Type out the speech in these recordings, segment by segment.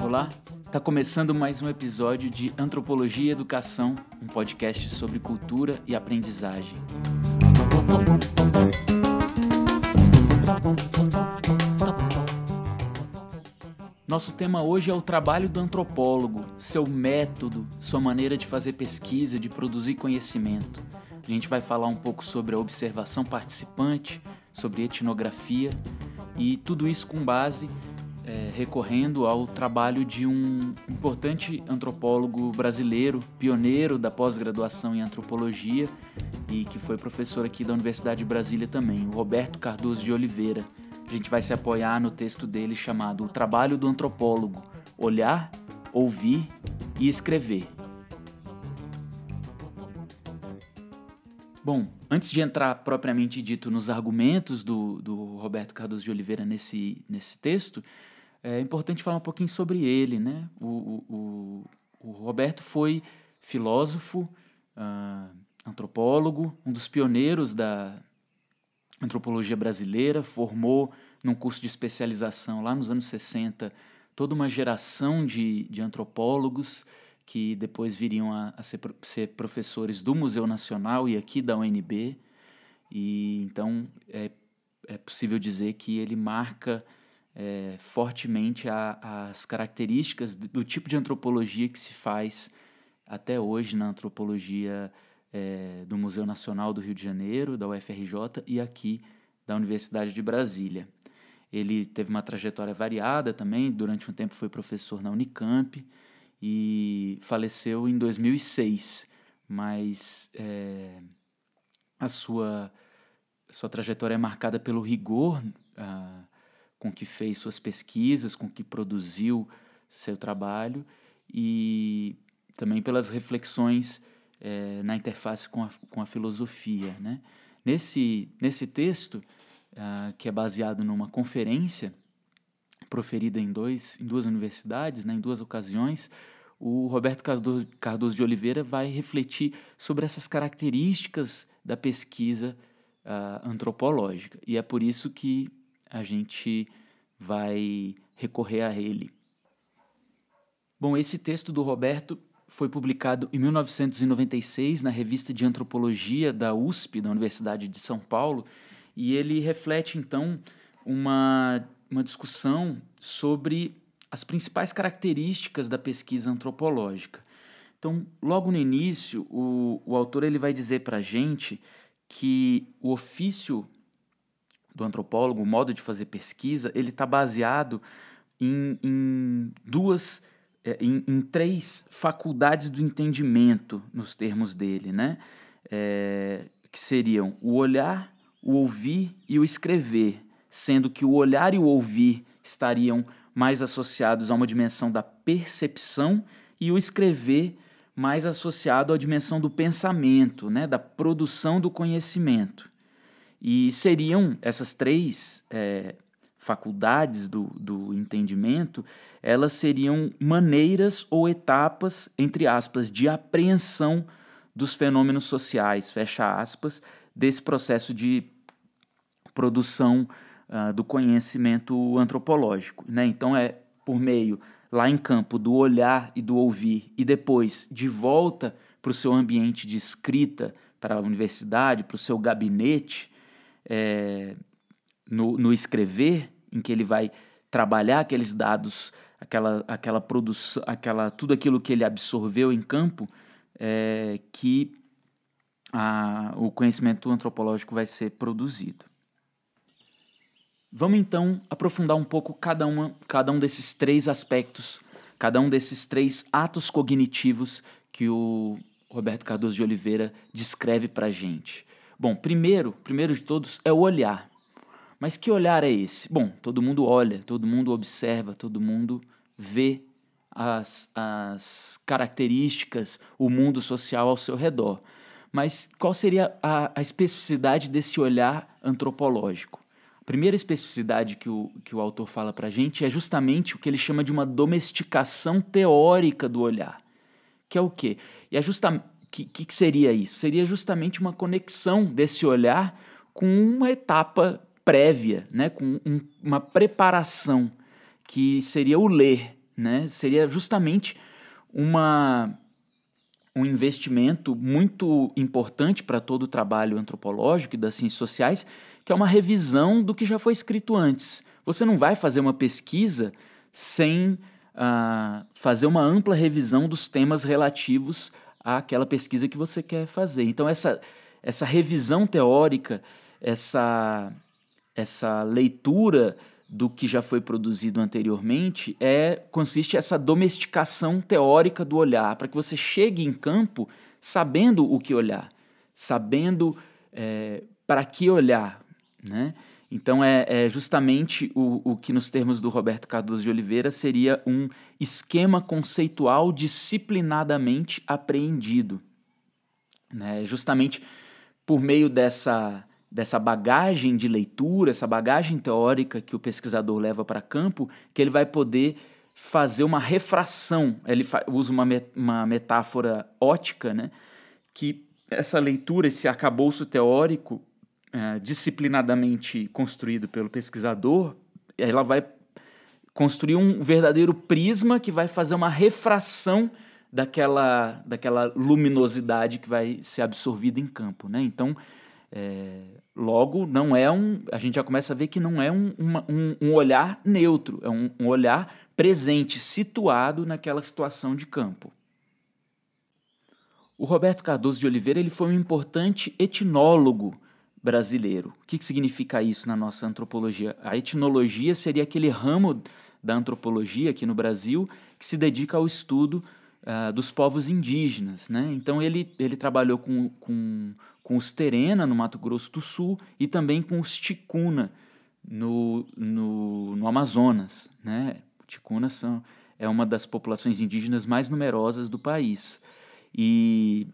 Olá, está começando mais um episódio de Antropologia e Educação, um podcast sobre cultura e aprendizagem. Nosso tema hoje é o trabalho do antropólogo, seu método, sua maneira de fazer pesquisa, de produzir conhecimento. A gente vai falar um pouco sobre a observação participante, sobre etnografia e tudo isso com base é, recorrendo ao trabalho de um importante antropólogo brasileiro, pioneiro da pós-graduação em antropologia e que foi professor aqui da Universidade de Brasília também, Roberto Cardoso de Oliveira. A gente vai se apoiar no texto dele chamado O Trabalho do Antropólogo: Olhar, Ouvir e Escrever. Bom, antes de entrar propriamente dito nos argumentos do, do Roberto Cardoso de Oliveira nesse, nesse texto, é importante falar um pouquinho sobre ele. Né? O, o, o Roberto foi filósofo, uh, antropólogo, um dos pioneiros da, antropologia brasileira, formou num curso de especialização lá nos anos 60 toda uma geração de, de antropólogos que depois viriam a, a ser, ser, professores do Museu Nacional e aqui da UNB. E então é, é possível dizer que ele marca é, fortemente a, as características do, do, tipo de antropologia que se faz até hoje na antropologia é, do Museu Nacional do Rio de Janeiro, da UFRJ, e aqui da Universidade de Brasília. Ele teve uma trajetória variada também, durante um tempo foi professor na Unicamp e faleceu em 2006, mas é, a sua, sua trajetória é marcada pelo rigor ah, com que fez suas pesquisas, com que produziu seu trabalho e também pelas reflexões é, na interface com a, com a filosofia. Né? Nesse, nesse texto, uh, que é baseado numa conferência proferida em, dois, em duas universidades, né, em duas ocasiões, o Roberto Cardoso, de Oliveira vai refletir sobre essas características da pesquisa uh, antropológica. E é por isso que a gente vai recorrer a ele. Bom, esse texto do Roberto foi publicado em 1996 na revista de antropologia da USP, da Universidade de São Paulo, e ele reflete então uma, uma discussão sobre as principais características da pesquisa antropológica. Então, logo no início, o, o autor ele vai dizer para a gente que o ofício do antropólogo, o modo de fazer pesquisa, ele está baseado em, em duas em, em, três faculdades do entendimento, nos termos dele, né? É, que seriam o olhar, o ouvir e o escrever, sendo que o olhar e o ouvir estariam mais associados a uma dimensão da percepção e o escrever mais associado à dimensão do pensamento, né? da produção do conhecimento. E seriam essas três é, faculdades do, do entendimento, elas seriam maneiras ou etapas, entre aspas, de apreensão dos fenômenos sociais, fecha aspas, desse processo de produção uh, do conhecimento antropológico. Né? Então, é por meio, lá em campo, do olhar e do ouvir, e depois de volta para o seu ambiente de escrita, para a universidade, para o seu gabinete, é, no, no escrever, em que ele vai trabalhar aqueles dados, aquela, aquela produção, aquela, tudo aquilo que ele absorveu em campo, é, que a, o conhecimento antropológico vai ser produzido. Vamos então aprofundar um pouco cada, uma, cada um desses três aspectos, cada um desses três atos cognitivos que o Roberto Cardoso de Oliveira descreve para a gente. Bom, primeiro, primeiro de todos é o olhar. Mas que olhar é esse? Bom, todo mundo olha, todo mundo observa, todo mundo vê as, as características, o mundo social ao seu redor. Mas qual seria a, a especificidade desse olhar antropológico? A primeira especificidade que o, que o autor fala para a gente é justamente o que ele chama de uma domesticação teórica do olhar. Que é o quê? E é justamente que, que seria isso? Seria justamente uma conexão desse olhar com uma etapa prévia, né? com um, uma preparação, que seria o ler. Né? Seria justamente uma, um investimento muito importante para todo o trabalho antropológico e das ciências sociais, que é uma revisão do que já foi escrito antes. Você não vai fazer uma pesquisa sem uh, fazer uma ampla revisão dos temas relativos àquela pesquisa que você quer fazer. Então, essa, essa revisão teórica, essa, essa leitura do que já foi produzido anteriormente é consiste essa domesticação teórica do olhar, para que você chegue em campo sabendo o que olhar, sabendo é, para que olhar. Né? Então, é, é justamente o, o que, nos termos do Roberto Cardoso de Oliveira, seria um esquema conceitual disciplinadamente apreendido. Né? Justamente por meio dessa, dessa bagagem de leitura, essa bagagem teórica que o pesquisador leva para campo, que ele vai poder fazer uma refração. Ele usa uma, uma metáfora ótica, né? que essa leitura, esse arcabouço teórico, é, disciplinadamente construído pelo pesquisador, ela vai construir um verdadeiro prisma que vai fazer uma refração daquela, daquela luminosidade que vai ser absorvida em campo. Né? Então, é, logo, não é um. A gente já começa a ver que não é um, uma, um, um, olhar neutro, é um, um olhar presente, situado naquela situação de campo. O Roberto Cardoso de Oliveira ele foi um importante etnólogo brasileiro. O que, significa isso na nossa antropologia? A etnologia seria aquele ramo da antropologia aqui no Brasil que se dedica ao estudo uh, dos povos indígenas. Né? Então ele, ele trabalhou com, com, com os Terena, no Mato Grosso do Sul, e também com os Ticuna, no, no, no Amazonas. Né? Ticuna são, é uma das populações indígenas mais numerosas do país. E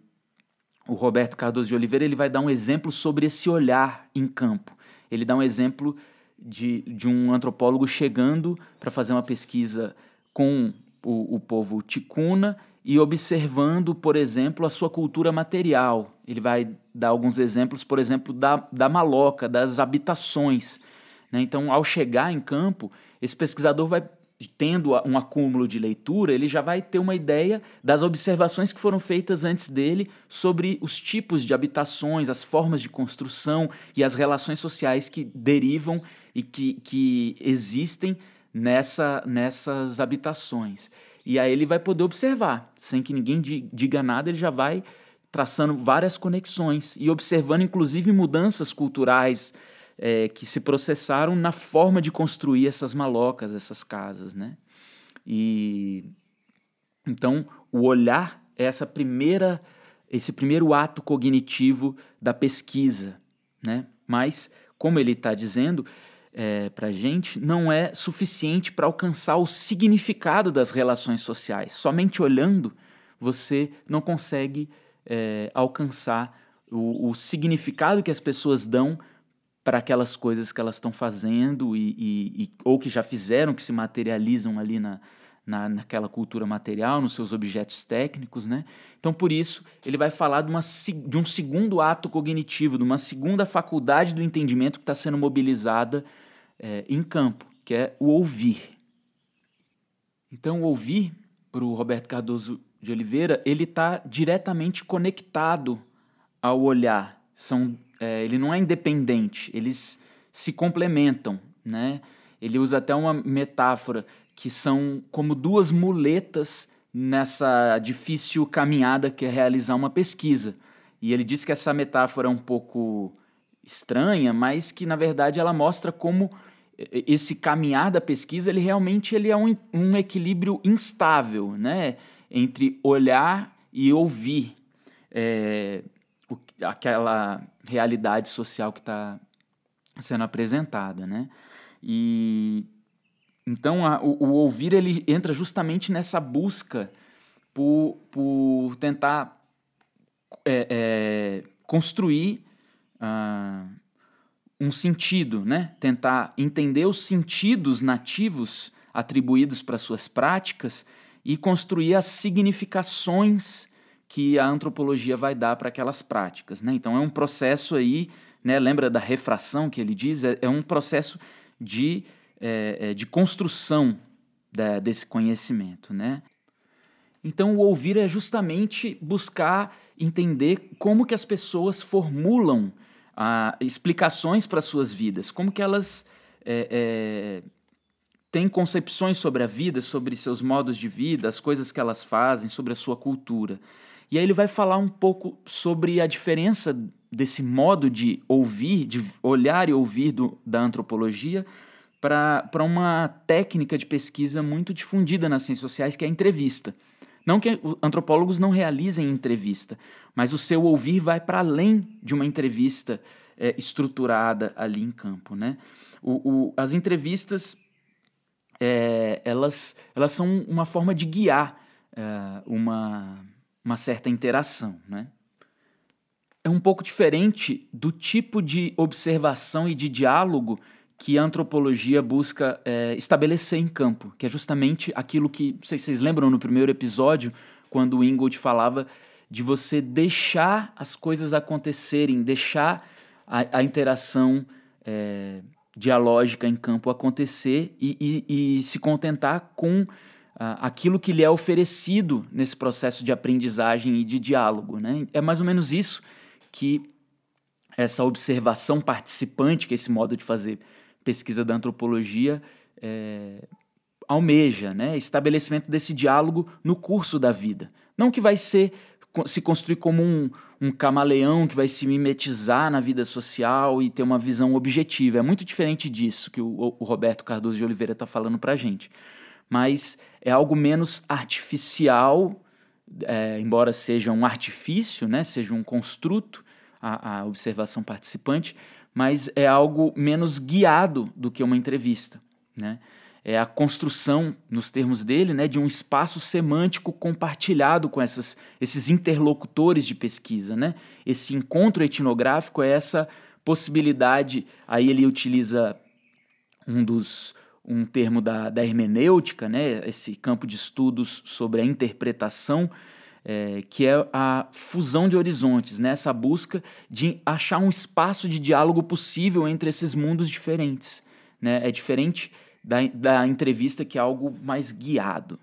o Roberto Cardoso de Oliveira ele vai dar um exemplo sobre esse olhar em campo. Ele dá um exemplo de, de um antropólogo chegando para fazer uma pesquisa com o, o povo ticuna e observando, por exemplo, a sua cultura material. Ele vai dar alguns exemplos, por exemplo, da, da maloca, das habitações. Né? Então, ao chegar em campo, esse pesquisador vai tendo um acúmulo de leitura, ele já vai ter uma ideia das observações que foram feitas antes dele sobre os tipos de habitações, as formas de construção e as relações sociais que derivam e que, que existem nessa, nessas habitações. E aí ele vai poder observar, sem que ninguém diga nada, ele já vai traçando várias conexões e observando inclusive mudanças culturais, é, que se processaram na forma de construir essas malocas, essas casas, né? E então o olhar é essa primeira, esse primeiro ato cognitivo da pesquisa, né? Mas como ele está dizendo é, para a gente, não é suficiente para alcançar o significado das relações sociais. Somente olhando você não consegue é, alcançar o, o significado que as pessoas dão para aquelas coisas que elas estão fazendo e, e, e, ou que já fizeram, que se materializam ali na, na, naquela cultura material, nos seus objetos técnicos, né? Então, por isso, ele vai falar de, uma, de um segundo ato cognitivo, de uma segunda faculdade do entendimento que está sendo mobilizada é, em campo, que é o ouvir. Então, o ouvir, para o Roberto Cardoso de Oliveira, ele está diretamente conectado ao olhar. São é, ele não é independente, eles se complementam, né? Ele usa até uma metáfora que são como duas muletas nessa difícil caminhada que é realizar uma pesquisa. E ele diz que essa metáfora é um pouco estranha, mas que na verdade ela mostra como esse caminhar da pesquisa ele realmente ele é um, um equilíbrio instável, né? Entre olhar e ouvir. É, o, aquela realidade social que está sendo apresentada, né? E então a, o, o, ouvir ele entra justamente nessa busca por, por tentar é, é, construir uh, um sentido, né? Tentar entender os sentidos nativos atribuídos para suas práticas e construir as significações que a antropologia vai dar para aquelas práticas. Né? Então é um processo aí, né, lembra da refração que ele diz? É, é um processo de, é, é de construção da, desse conhecimento. Né? Então o ouvir é justamente buscar entender como que as pessoas formulam ah, explicações para suas vidas, como que elas é, é, têm concepções sobre a vida, sobre seus modos de vida, as coisas que elas fazem, sobre a sua cultura. E aí ele vai falar um pouco sobre a diferença desse modo de ouvir, de olhar e ouvir do, da antropologia para uma técnica de pesquisa muito difundida nas ciências sociais, que é a entrevista. Não que antropólogos não realizem entrevista, mas o seu ouvir vai para além de uma entrevista é, estruturada ali em campo. Né? O, o, as entrevistas é, elas, elas são uma forma de guiar é, uma, uma certa interação. Né? É um pouco diferente do tipo de observação e de diálogo que a antropologia busca é, estabelecer em campo, que é justamente aquilo que, sei se vocês lembram no primeiro episódio, quando o Ingold falava de você deixar as coisas acontecerem, deixar a, a interação é, dialógica em campo acontecer e, e, e se contentar com aquilo que lhe é oferecido nesse processo de aprendizagem e de diálogo. Né? É mais ou menos isso que essa observação participante, que é esse modo de fazer pesquisa da antropologia é, almeja, né? estabelecimento desse diálogo no curso da vida. Não que vai ser se construir como um, um camaleão que vai se mimetizar na vida social e ter uma visão objetiva. É muito diferente disso que o, o Roberto Cardoso de Oliveira está falando para a gente. Mas é algo menos artificial, é, embora seja um artifício, né, seja um construto, a, a observação participante, mas é algo menos guiado do que uma entrevista. Né? É a construção, nos termos dele, né, de um espaço semântico compartilhado com essas, esses interlocutores de pesquisa. Né? Esse encontro etnográfico é essa possibilidade, aí ele utiliza um dos um termo da, da hermenêutica, né, esse campo de estudos sobre a interpretação, é, que é a fusão de horizontes, né? essa busca de achar um espaço de diálogo possível entre esses mundos diferentes. Né? É diferente da, da entrevista, que é algo mais guiado.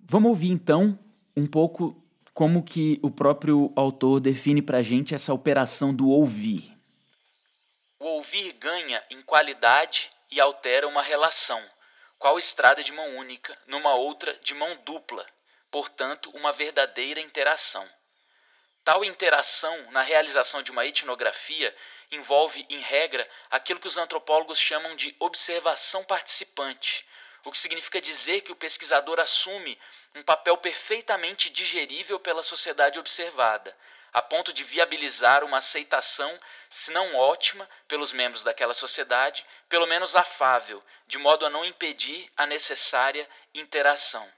Vamos ouvir então um pouco como que o próprio autor define para a gente essa operação do ouvir. O ouvir ganha em qualidade e altera uma relação, qual estrada de mão única numa outra de mão dupla, portanto, uma verdadeira interação. Tal interação na realização de uma etnografia envolve, em regra, aquilo que os antropólogos chamam de observação participante, o que significa dizer que o pesquisador assume um papel perfeitamente digerível pela sociedade observada, a ponto de viabilizar uma aceitação, se não ótima, pelos membros daquela sociedade, pelo menos afável, de modo a não impedir a necessária interação.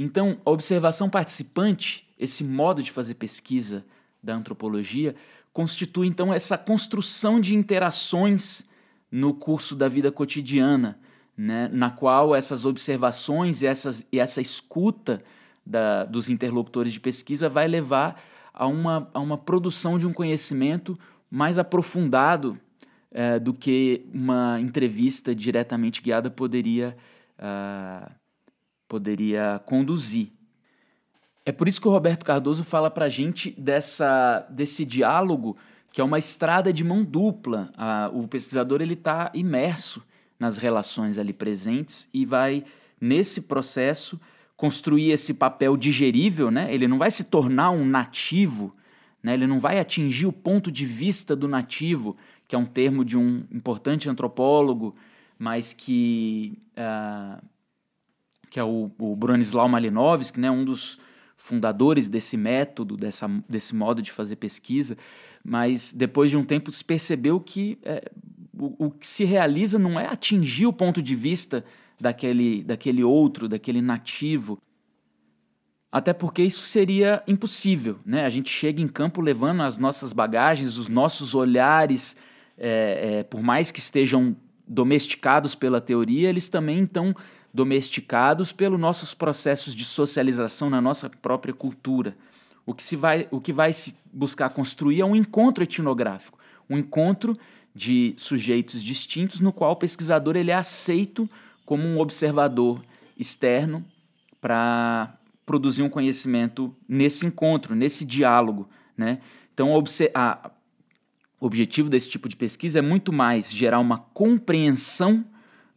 Então, a observação participante, esse modo de fazer pesquisa da antropologia, constitui então essa construção de interações no curso da vida cotidiana, né, na qual essas observações e, essas, e essa escuta da, dos interlocutores de pesquisa vai levar a uma, a uma produção de um conhecimento mais aprofundado é, do que uma entrevista diretamente guiada poderia uh, poderia conduzir. É por isso que o Roberto Cardoso fala para a gente dessa, desse diálogo que é uma estrada de mão dupla. O pesquisador ele está imerso nas relações ali presentes e vai nesse processo construir esse papel digerível, né? Ele não vai se tornar um nativo, né? Ele não vai atingir o ponto de vista do nativo, que é um termo de um importante antropólogo, mas que ah, que é o, o Bronislaw Malinowski, né, um dos fundadores desse método, dessa, desse modo de fazer pesquisa, mas depois de um tempo se percebeu que é, o, o, que se realiza não é atingir o ponto de vista daquele, daquele outro, daquele nativo, até porque isso seria impossível. Né? A gente chega em campo levando as nossas bagagens, os nossos olhares, é, é, por mais que estejam domesticados pela teoria, eles também estão domesticados pelos nossos processos de socialização na nossa própria cultura. O que, se vai, o que vai se buscar construir é um encontro etnográfico, um encontro de sujeitos distintos no qual o pesquisador ele é aceito como um observador externo para produzir um conhecimento nesse encontro, nesse diálogo. Né? Então, a, o objetivo desse tipo de pesquisa é muito mais gerar uma compreensão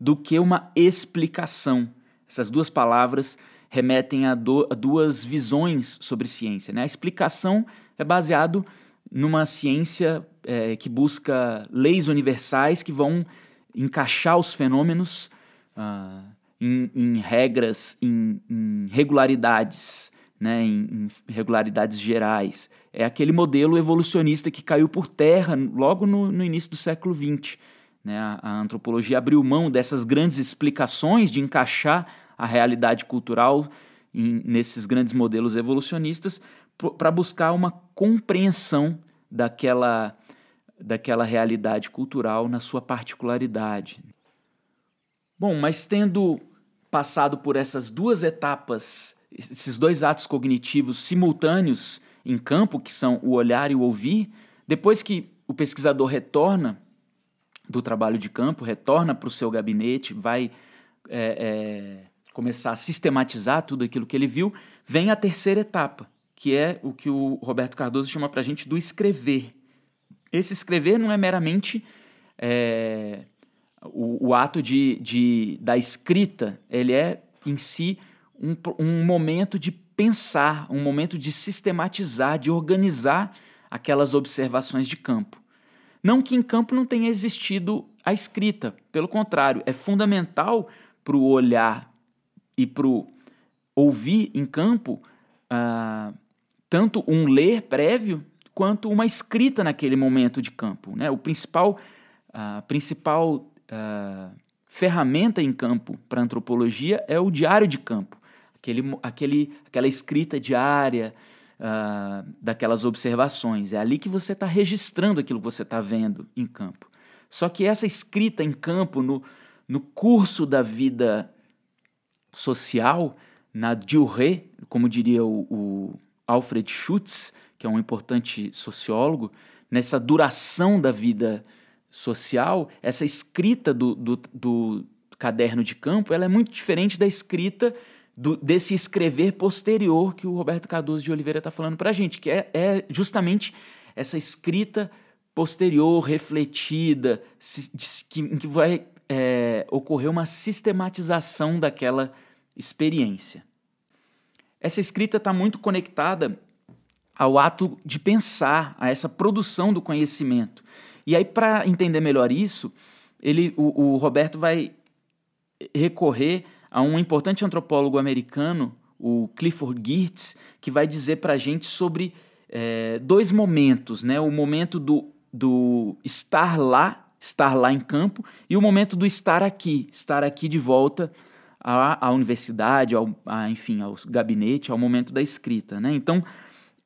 do que uma explicação. Essas duas palavras remetem a, do, a duas visões sobre ciência. Né? A explicação é baseado numa ciência é, que busca leis universais que vão encaixar os fenômenos uh, em, em, regras, em, em regularidades, né, em, em, regularidades gerais. É aquele modelo evolucionista que caiu por terra logo no, no início do século XX. Né? A, a, antropologia abriu mão dessas grandes explicações de encaixar a realidade cultural em, nesses grandes modelos evolucionistas para buscar uma compreensão daquela, daquela realidade cultural na sua particularidade. Bom, mas tendo passado por essas duas etapas, esses dois atos cognitivos simultâneos em campo, que são o olhar e o ouvir, depois que o pesquisador retorna do trabalho de campo, retorna para o seu gabinete, vai é, é, começar a sistematizar tudo aquilo que ele viu, vem a terceira etapa, que é o que o Roberto Cardoso chama para a gente do escrever. Esse escrever não é meramente é, o, o, ato de, de, da escrita, ele é em si um, um momento de pensar, um momento de sistematizar, de organizar aquelas observações de campo. Não que em campo não tenha existido a escrita, pelo contrário, é fundamental para o olhar e para o ouvir em campo uh, tanto um ler prévio quanto uma escrita naquele momento de campo. Né? O principal, a principal uh, ferramenta em campo para antropologia é o diário de campo, aquele, aquele, aquela escrita diária uh, daquelas observações. É ali que você está registrando aquilo que você está vendo em campo. Só que essa escrita em campo, no, no curso da vida social, na durée, como diria o, o Alfred Schutz, que é um importante sociólogo, nessa duração da vida social, essa escrita do, do, do caderno de campo ela é muito diferente da escrita do, desse escrever posterior que o Roberto Cardoso de Oliveira está falando para a gente, que é, é, justamente essa escrita posterior, refletida, que, em que vai é, ocorrer uma sistematização daquela experiência. Essa escrita está muito conectada ao ato de pensar, a essa produção do conhecimento. E aí, para entender melhor isso, ele, o, o Roberto vai recorrer a um importante antropólogo americano, o Clifford Geertz, que vai dizer para a gente sobre é, dois momentos, né? O momento do, do estar lá, estar lá em campo, e o momento do estar aqui, estar aqui de volta à, à universidade, ao, enfim, ao gabinete, ao momento da escrita. Né? Então,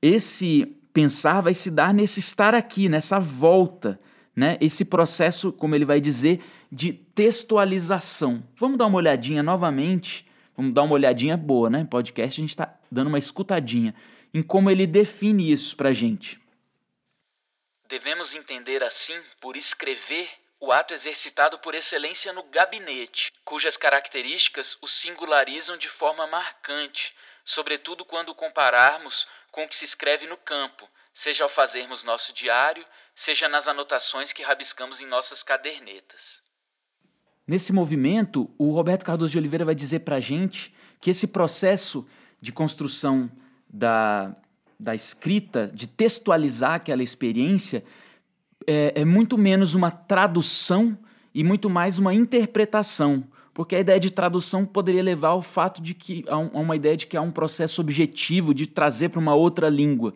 esse pensar vai se dar nesse estar aqui, nessa volta, né? esse processo, como ele vai dizer, de textualização. Vamos dar uma olhadinha novamente, vamos dar uma olhadinha boa, né? Podcast a gente está dando uma escutadinha em como ele define isso para a gente. Devemos entender assim por escrever o ato exercitado por excelência no gabinete, cujas características o singularizam de forma marcante, sobretudo quando compararmos com o que se escreve no campo, seja ao fazermos nosso diário, seja nas anotações que rabiscamos em nossas cadernetas. Nesse movimento, o Roberto Cardoso de Oliveira vai dizer para a gente que esse processo de construção da, da escrita, de textualizar aquela experiência, é, é muito menos uma tradução e muito mais uma interpretação, porque a ideia de tradução poderia levar ao fato de que a, uma ideia de que há um processo objetivo de trazer para uma outra língua.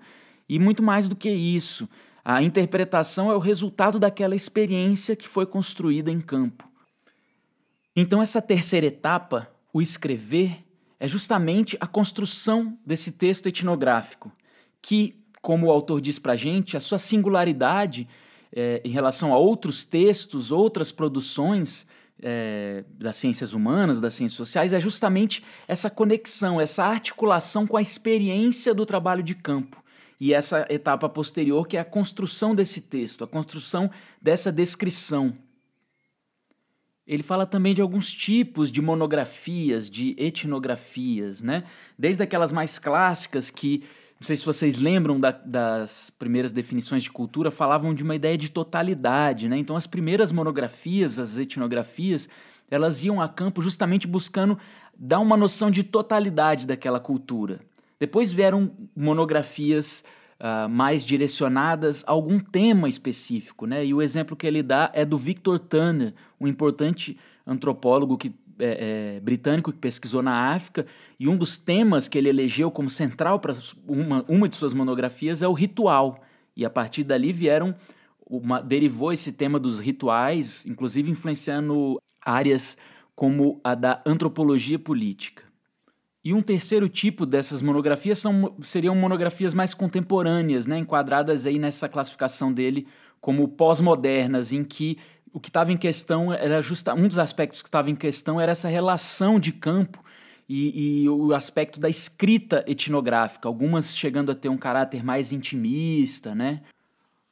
E muito mais do que isso, a interpretação é o resultado daquela experiência que foi construída em campo. Então essa terceira etapa, o escrever, é justamente a construção desse texto etnográfico, que, como o autor diz para a gente, a sua singularidade é, em relação a outros textos, outras produções é, das ciências humanas, das ciências sociais, é justamente essa conexão, essa articulação com a experiência do trabalho de campo. E essa etapa posterior, que é a construção desse texto, a construção dessa descrição. Ele fala também de alguns tipos de monografias, de etnografias, né? Desde aquelas mais clássicas que não sei se vocês lembram da, das primeiras definições de cultura, falavam de uma ideia de totalidade, né? Então as primeiras monografias, as etnografias, elas iam a campo justamente buscando dar uma noção de totalidade daquela cultura. Depois vieram monografias uh, mais direcionadas a algum tema específico, né? E o exemplo que ele dá é do Victor Turner, um importante antropólogo que é, é, britânico que pesquisou na África, e um dos temas que ele elegeu como central para uma, uma de suas monografias é o ritual. E a partir dali vieram, uma, derivou esse tema dos rituais, inclusive influenciando áreas como a da antropologia política. E um terceiro tipo dessas monografias são, seriam monografias mais contemporâneas, né, enquadradas aí nessa classificação dele como pós-modernas, em que o que estava em questão era justa um dos aspectos que estava em questão era essa relação de campo e, e, o aspecto da escrita etnográfica, algumas chegando a ter um caráter mais intimista, né?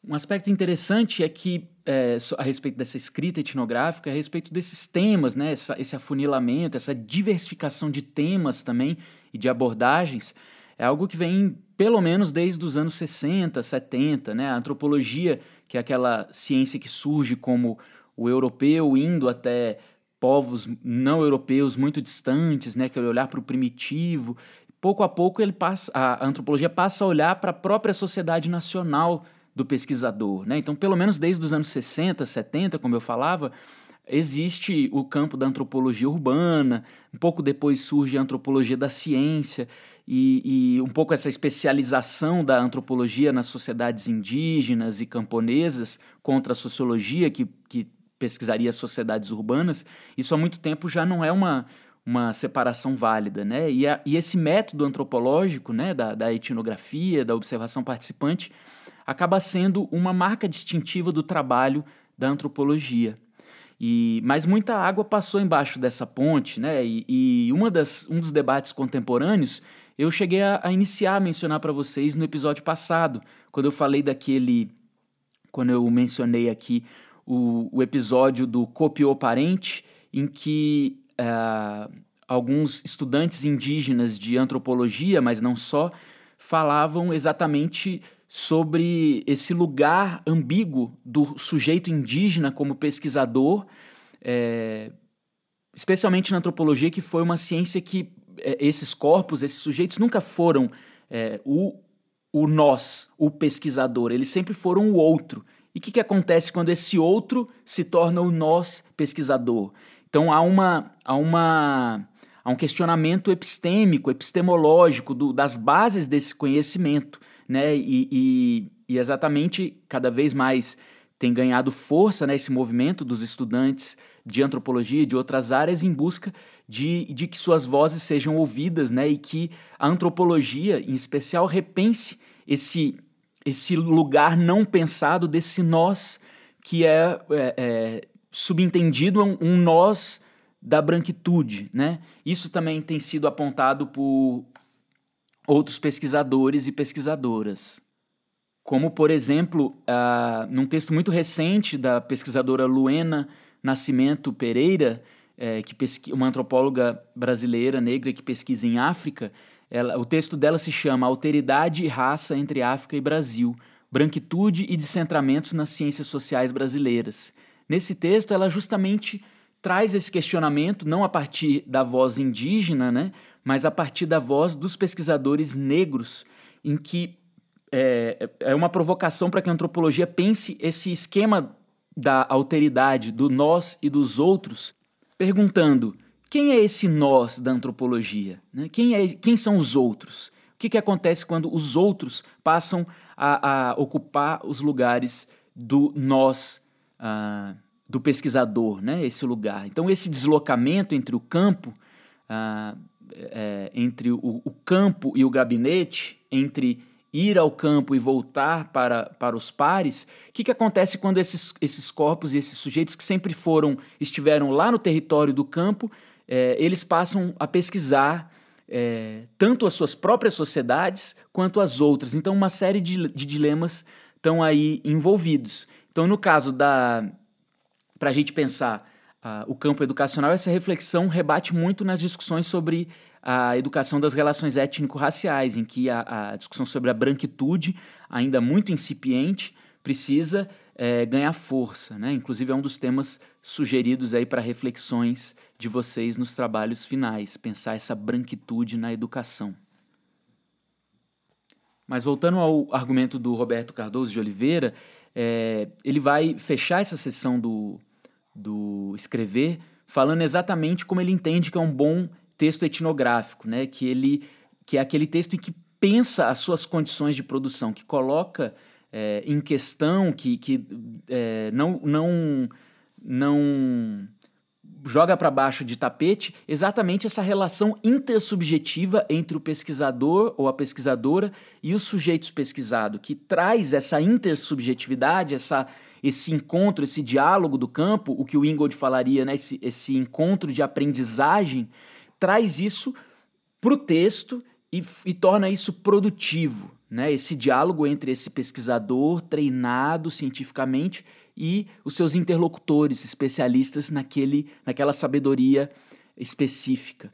Um aspecto interessante é que, é, a respeito dessa escrita etnográfica, a respeito desses temas, né? Essa, esse afunilamento, essa diversificação de temas também e de abordagens, é algo que vem pelo menos desde os anos 60, 70, né? A antropologia que é aquela ciência que surge como o europeu indo até povos não europeus muito distantes, né, que é olhar para o primitivo. Pouco a pouco ele passa, a antropologia passa a olhar para a própria sociedade nacional do pesquisador, né? Então, pelo menos desde os anos 60, 70, como eu falava, existe o campo da antropologia urbana, um pouco depois surge a antropologia da ciência, e, e, um pouco essa especialização da antropologia nas sociedades indígenas e camponesas contra a sociologia que, que pesquisaria as sociedades urbanas, isso há muito tempo já não é uma, uma separação válida. Né? E, a, e esse método antropológico né, da, da etnografia, da observação participante, acaba sendo uma marca distintiva do trabalho da antropologia. E, mas muita água passou embaixo dessa ponte, né? E, e uma das, um dos debates contemporâneos eu cheguei a, a iniciar a mencionar para vocês no episódio passado, quando eu falei daquele. Quando eu mencionei aqui o, o episódio do copiou parente, em que uh, alguns estudantes indígenas de antropologia, mas não só, falavam exatamente sobre esse lugar ambíguo do sujeito indígena como pesquisador, é, especialmente na antropologia, que foi uma ciência que é, esses corpos, esses sujeitos nunca foram é, o, o nós, o pesquisador, eles sempre foram o outro. E o que, que acontece quando esse outro se torna o nós pesquisador? Então há, uma, há, uma, há um questionamento epistêmico, epistemológico do, das bases desse conhecimento. Né? E, e, e exatamente cada vez mais tem ganhado força né, esse movimento dos estudantes de antropologia e de outras áreas em busca de, de que suas vozes sejam ouvidas, né? E que a antropologia, em especial, repense esse, esse lugar não pensado desse nós que é, é, é subentendido um, um nós da branquitude, né? Isso também tem sido apontado por outros pesquisadores e pesquisadoras. Como, por exemplo, uh, num texto muito recente da pesquisadora Luena Nascimento Pereira, é, que pesqui, uma antropóloga brasileira negra que pesquisa em África, ela, o texto dela se chama Alteridade e Raça entre África e Brasil, Branquitude e Descentramentos nas Ciências Sociais Brasileiras. Nesse texto, ela justamente traz esse questionamento não a partir da voz indígena, né, mas a partir da voz dos pesquisadores negros, em que é, é uma provocação para que a antropologia pense esse esquema da alteridade, do nós e dos outros, perguntando quem é esse nós da antropologia? Né? Quem, é, quem são os outros? O que, que acontece quando os outros passam a, a ocupar os lugares do nós, uh, do pesquisador, né? esse lugar? Então, esse deslocamento entre o campo, uh, é, entre o, o, campo e o gabinete, entre ir ao campo e voltar para, para os pares, o que, que acontece quando esses, esses corpos e esses sujeitos que sempre foram, estiveram lá no território do campo, é, eles passam a pesquisar é, tanto as suas próprias sociedades quanto as outras. Então, uma série de, de dilemas estão aí envolvidos. Então, no caso da. Para a gente pensar uh, o campo educacional, essa reflexão rebate muito nas discussões sobre a educação das relações étnico-raciais, em que a, a, discussão sobre a branquitude, ainda muito incipiente, precisa é, ganhar força. Né? Inclusive, é um dos temas sugeridos aí para reflexões de vocês nos trabalhos finais, pensar essa branquitude na educação. Mas voltando ao argumento do Roberto Cardoso de Oliveira, é, ele vai fechar essa sessão do, do escrever falando exatamente como ele entende que é um bom texto etnográfico, né? que, ele, que é aquele texto em que pensa as suas condições de produção, que coloca é, em questão, que, que é, não, não, não joga para baixo de tapete exatamente essa relação intersubjetiva entre o pesquisador ou a pesquisadora e os sujeitos pesquisados, que traz essa intersubjetividade, essa, esse encontro, esse diálogo do campo, o que o Ingold falaria, né, esse, esse encontro de aprendizagem, traz isso para o texto e, e torna isso produtivo. Né? Esse diálogo entre esse pesquisador treinado cientificamente e os seus interlocutores, especialistas naquele, naquela sabedoria específica.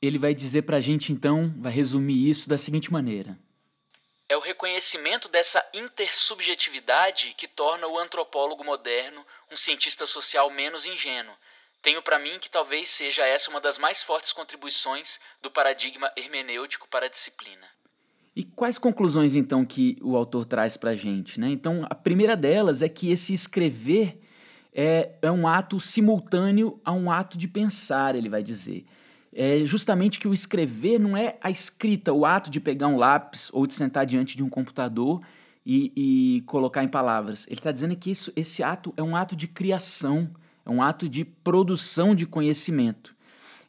Ele vai dizer para a gente, então, vai resumir isso da seguinte maneira. É o reconhecimento dessa intersubjetividade que torna o antropólogo moderno um cientista social menos ingênuo. Tenho para mim que talvez seja essa uma das mais fortes contribuições do paradigma hermenêutico para a disciplina. E quais conclusões então que o autor traz para a gente? Né? Então, a primeira delas é que esse escrever é, é um ato simultâneo a um ato de pensar, ele vai dizer. É justamente que o escrever não é a escrita, o ato de pegar um lápis ou de sentar diante de um computador e, e colocar em palavras. Ele está dizendo que isso, esse ato é um ato de criação, é um ato de produção de conhecimento.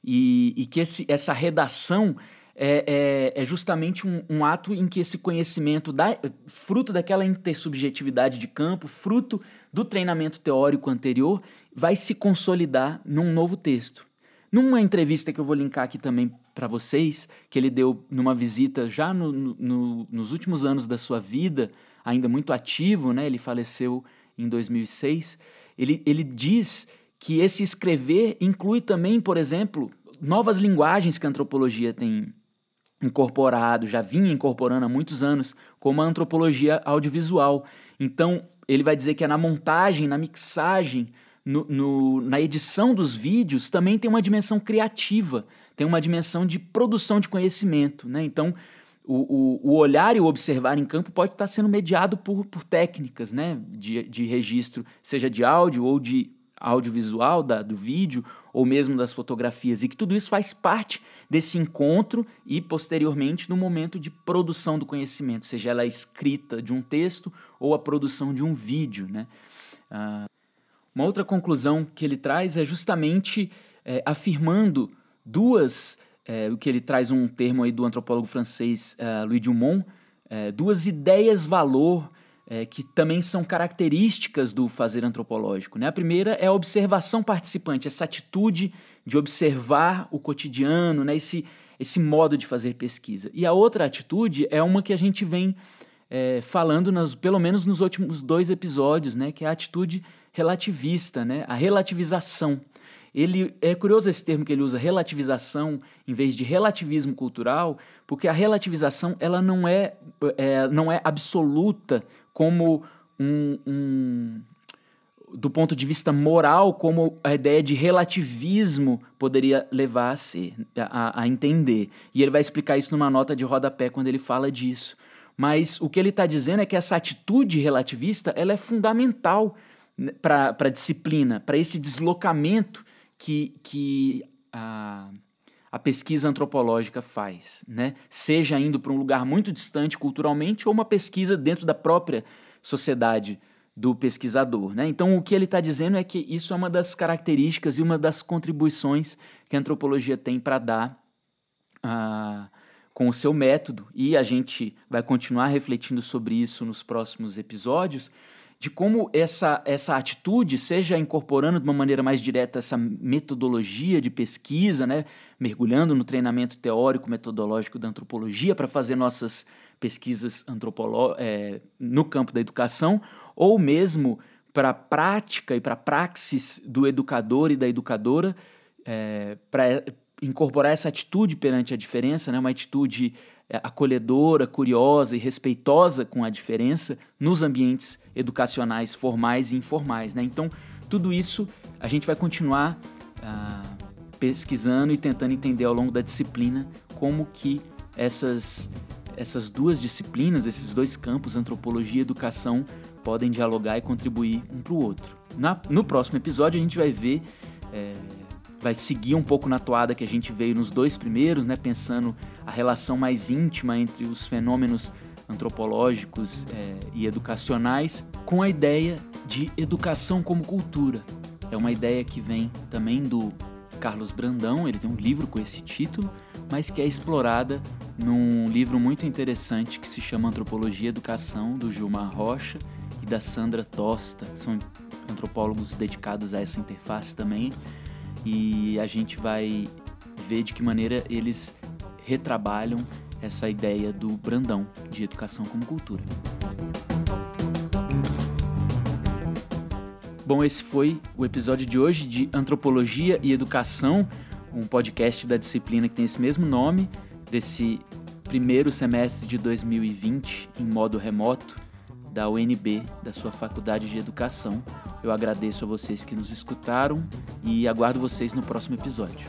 E, e que esse, essa redação é, é, é justamente um, um, ato em que esse conhecimento, da, fruto daquela intersubjetividade de campo, fruto do treinamento teórico anterior, vai se consolidar num novo texto. Numa entrevista que eu vou linkar aqui também para vocês, que ele deu numa visita já no, no, nos últimos anos da sua vida, ainda muito ativo, né? ele faleceu em 2006, ele, ele diz que esse escrever inclui também, por exemplo, novas linguagens que a antropologia tem incorporado, já vinha incorporando há muitos anos, como a antropologia audiovisual. Então, ele vai dizer que é na montagem, na mixagem, no, no, na edição dos vídeos, também tem uma dimensão criativa, tem uma dimensão de produção de conhecimento. Né? Então, o, o, o, olhar e o observar em campo pode estar sendo mediado por, por técnicas né? de, de registro, seja de áudio ou de audiovisual da, do vídeo ou mesmo das fotografias, e que tudo isso faz parte desse encontro e, posteriormente, no momento de produção do conhecimento, seja ela a escrita de um texto ou a produção de um vídeo. Né? Ah, uma outra conclusão que ele traz é justamente é, afirmando duas, é, o que ele traz um termo aí do antropólogo francês uh, Louis Dumont, é, duas ideias-valor é, que também são características do fazer antropológico. Né? A primeira é a observação participante, essa atitude de observar o cotidiano, né? esse, esse modo de fazer pesquisa. E a outra atitude é uma que a gente vem é, falando, nas, pelo menos nos últimos dois episódios, né? que é a atitude relativista, né? a relativização. Ele é curioso esse termo que ele usa, relativização, em vez de relativismo cultural, porque a relativização ela não é, é não é absoluta como um, um, do ponto de vista moral, como a ideia de relativismo poderia levar a ser, a, a entender. E ele vai explicar isso numa nota de rodapé quando ele fala disso. Mas o que ele está dizendo é que essa atitude relativista ela é fundamental para a disciplina, para esse deslocamento que, que a, a pesquisa antropológica faz, né? Seja indo para um lugar muito distante culturalmente ou uma pesquisa dentro da própria sociedade do pesquisador, né? Então o que ele está dizendo é que isso é uma das características e uma das contribuições que a antropologia tem para dar uh, com o seu método, e a gente vai continuar refletindo sobre isso nos próximos episódios, de como essa, essa atitude, seja incorporando de uma maneira mais direta essa metodologia de pesquisa, né, mergulhando no treinamento teórico metodológico da antropologia para fazer nossas pesquisas é, no campo da educação, ou mesmo para a prática e para a praxis do educador e da educadora, é, para incorporar essa atitude perante a diferença, né, uma atitude é, acolhedora, curiosa e respeitosa com a diferença nos ambientes educacionais formais e informais. Né? Então, tudo isso a gente vai continuar ah, pesquisando e tentando entender ao longo da disciplina como que essas, essas duas disciplinas, esses dois campos, antropologia e educação, podem dialogar e contribuir um para o outro. Na, no próximo episódio a gente vai ver, é, vai seguir um pouco na toada que a gente veio nos dois primeiros, né, pensando a relação mais íntima entre os fenômenos antropológicos é, e educacionais, com a ideia de educação como cultura. É uma ideia que vem também do Carlos Brandão, ele tem um livro com esse título, mas que é explorada num livro muito interessante que se chama Antropologia e Educação, do Gilmar Rocha e da Sandra Tosta. São antropólogos dedicados a essa interface também. E a gente vai ver de que maneira eles retrabalham essa ideia do Brandão de educação como cultura. Bom, esse foi o episódio de hoje de Antropologia e Educação, um podcast da disciplina que tem esse mesmo nome, desse primeiro semestre de 2020 em modo remoto da UNB, da sua Faculdade de Educação. Eu agradeço a vocês que nos escutaram e aguardo vocês no próximo episódio.